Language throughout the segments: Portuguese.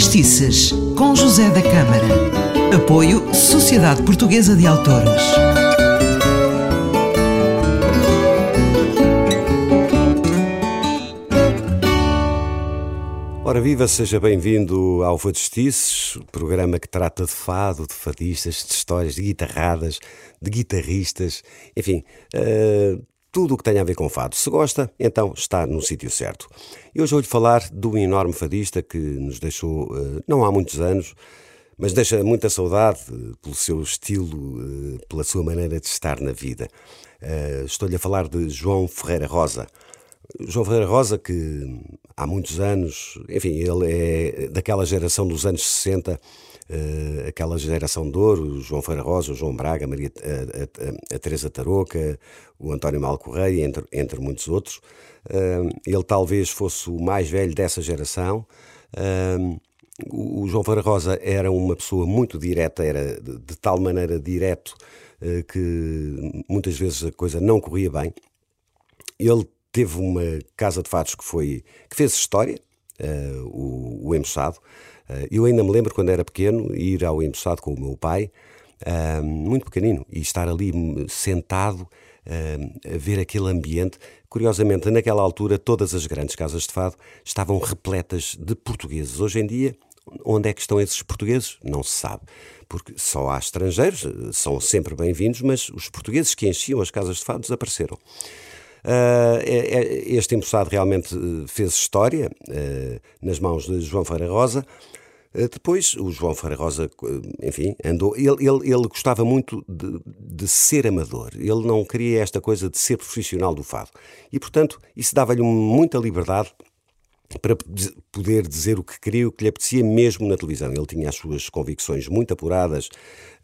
Justiças, com José da Câmara. Apoio Sociedade Portuguesa de Autores. Ora viva, seja bem-vindo ao Fadistices, o programa que trata de fado, de fadistas, de histórias, de guitarradas, de guitarristas, enfim, uh, tudo o que tem a ver com fado. Se gosta, então está no sítio certo. E hoje vou-lhe falar de um enorme fadista que nos deixou uh, não há muitos anos, mas deixa muita saudade uh, pelo seu estilo, uh, pela sua maneira de estar na vida. Estou-lhe a falar de João Ferreira Rosa. João Ferreira Rosa, que há muitos anos, enfim, ele é daquela geração dos anos 60 uh, aquela geração de ouro, o João Feira Rosa, o João Braga, a, Maria, a, a, a Teresa Tarouca, o António Mal Correia, entre, entre muitos outros. Uh, ele talvez fosse o mais velho dessa geração. Uh, o João Feira Rosa era uma pessoa muito direta, era de, de tal maneira direto que muitas vezes a coisa não corria bem. Ele teve uma casa de fatos que foi que fez história, uh, o, o Embuçado, eh, eu ainda me lembro, quando era pequeno, ir ao embuçado com o meu pai, eh, muito pequenino, e estar ali sentado eh, a ver aquele ambiente. Curiosamente, naquela altura, todas as grandes casas de fado estavam repletas de portugueses. Hoje em dia, onde é que estão esses portugueses? Não se sabe. Porque só há estrangeiros, são sempre bem-vindos, mas os portugueses que enchiam as casas de fado desapareceram. Uh, este embuçado realmente fez história uh, nas mãos de João Ferreira Rosa. Eh, depois, o João Ferreira Rosa, eh, enfim, andou. Ele, ele, ele gostava muito de, de, ser amador. Ele não queria esta coisa de ser profissional do fado. E, portanto, isso dava-lhe muita liberdade para poder dizer o que queria, o que lhe apetecia mesmo na televisão. Ele tinha as suas convicções muito apuradas,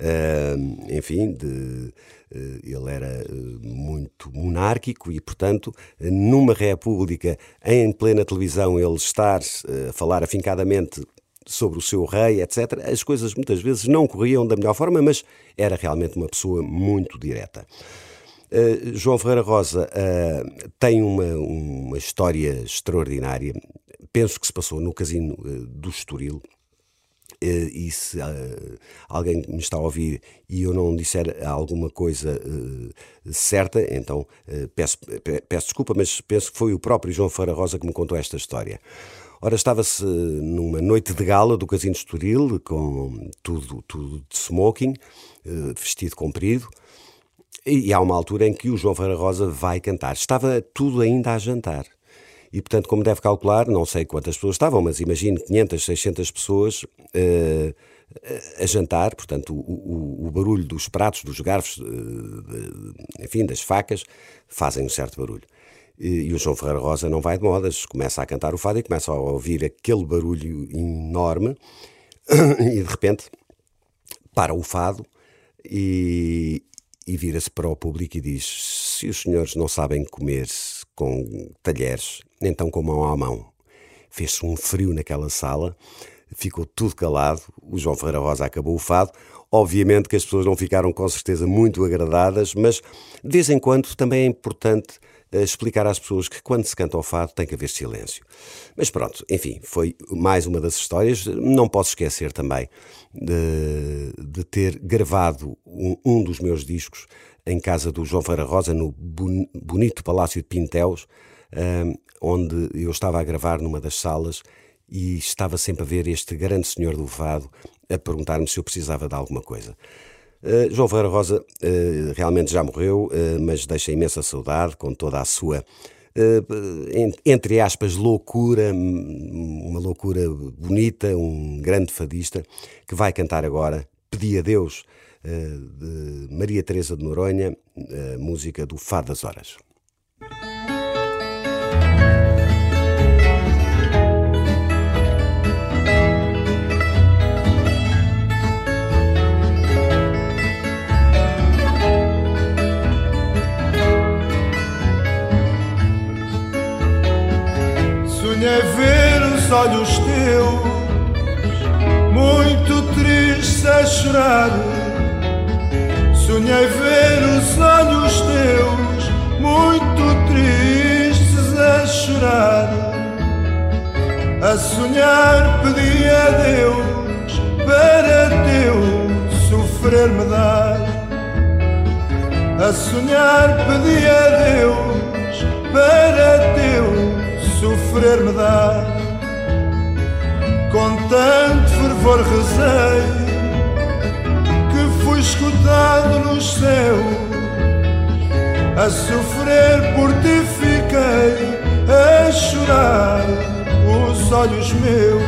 uh, enfim, de, uh, ele era muito monárquico e, portanto, numa república, em plena televisão, ele estar a falar afincadamente sobre o seu rei, etc., as coisas muitas vezes não corriam da melhor forma, mas era realmente uma pessoa muito direta. Uh, João Ferreira Rosa uh, tem uma, uma história extraordinária. Penso que se passou no casino uh, do Estoril. e se alguém me está a ouvir e eu não disser alguma coisa certa, então peço, peço desculpa, mas penso que foi o próprio João Ferreira Rosa que me contou esta história. Ora, estava-se numa noite de gala do Casino Estoril, com tudo, tudo de smoking, eh, vestido comprido, e há uma altura em que o João Ferreira Rosa vai cantar. Estava tudo ainda a jantar. E, portanto, como deve calcular, não sei quantas pessoas estavam, mas imagino 500, 600 pessoas uh, a jantar, portanto, o, o, o, barulho dos pratos, dos garfos, uh, enfim, das facas, fazem um certo barulho. E, o João Ferreira Rosa não vai de modas, começa a cantar o fado e começa a ouvir aquele barulho enorme e de repente para o fado e, e vira-se para o público e diz: Se os senhores não sabem comer com talheres, então com mão à mão. Fez-se um frio naquela sala, ficou tudo calado. O João Ferreira Rosa acabou o fado. Obviamente que as pessoas não ficaram com certeza muito agradadas, mas de vez em quando também é importante explicar às pessoas que quando se canta o fado tem que haver silêncio. Mas pronto, enfim, foi mais uma das histórias. Não posso esquecer também de, de ter gravado um, um, dos meus discos em casa do João Feira Rosa, no bonito Palácio de Pintéus, um, onde eu estava a gravar numa das salas e estava sempre a ver este grande senhor do fado a perguntar-me se eu precisava de alguma coisa. Uh, João Ferreira Rosa uh, realmente já morreu, uh, mas deixa imensa saudade com toda a sua, entre aspas, loucura, uma loucura bonita, um grande fadista, que vai cantar agora Pedi a Deus, de Maria Teresa de Noronha, música do Fado das Horas. Olhos teus, muito tristes a chorar. Sonhei ver os olhos teus, muito tristes a chorar. A sonhar pedi a Deus para teu sofrer me dar. A sonhar pedi a Deus para teu sofrer me dar. Com tanto fervor rezei que fui escutado no céu. A sofrer por ti fiquei a chorar os olhos meus,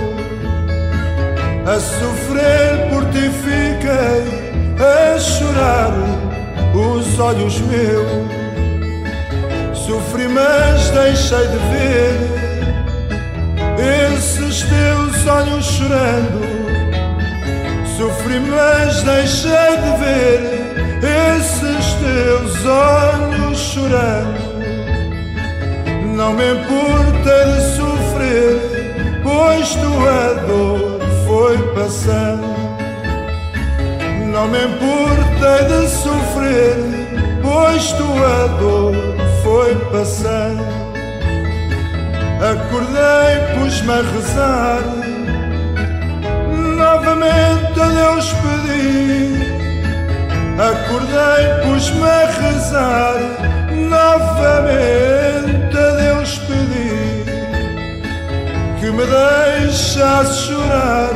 a sofrer por ti fiquei, a chorar os olhos meus. Sofri, mas deixei de ver esses teus olhos chorando. Sofri, mas deixei de ver esses teus olhos chorando. Não me importa de sofrer, pois tua dor foi passando. Não me importa de sofrer, pois tua dor foi passando. Acordei, pus-me a rezar, novamente a Deus pedi. Acordei, pus-me a rezar, novamente a Deus pedi que me deixasse chorar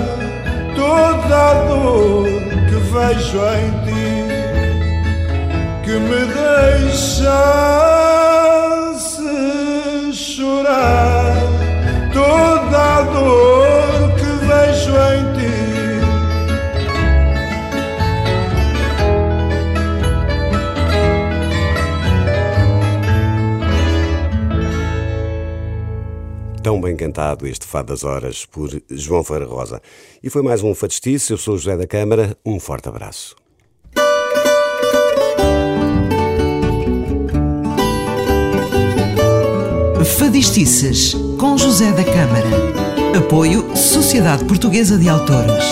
toda a dor que vejo em ti, que me deixasse bem cantado este Fado das Horas por João Ferreira Rosa. E foi mais um Fadistice. Eu sou José da Câmara. Um forte abraço. Fadistices com José da Câmara. Apoio Sociedade Portuguesa de Autores.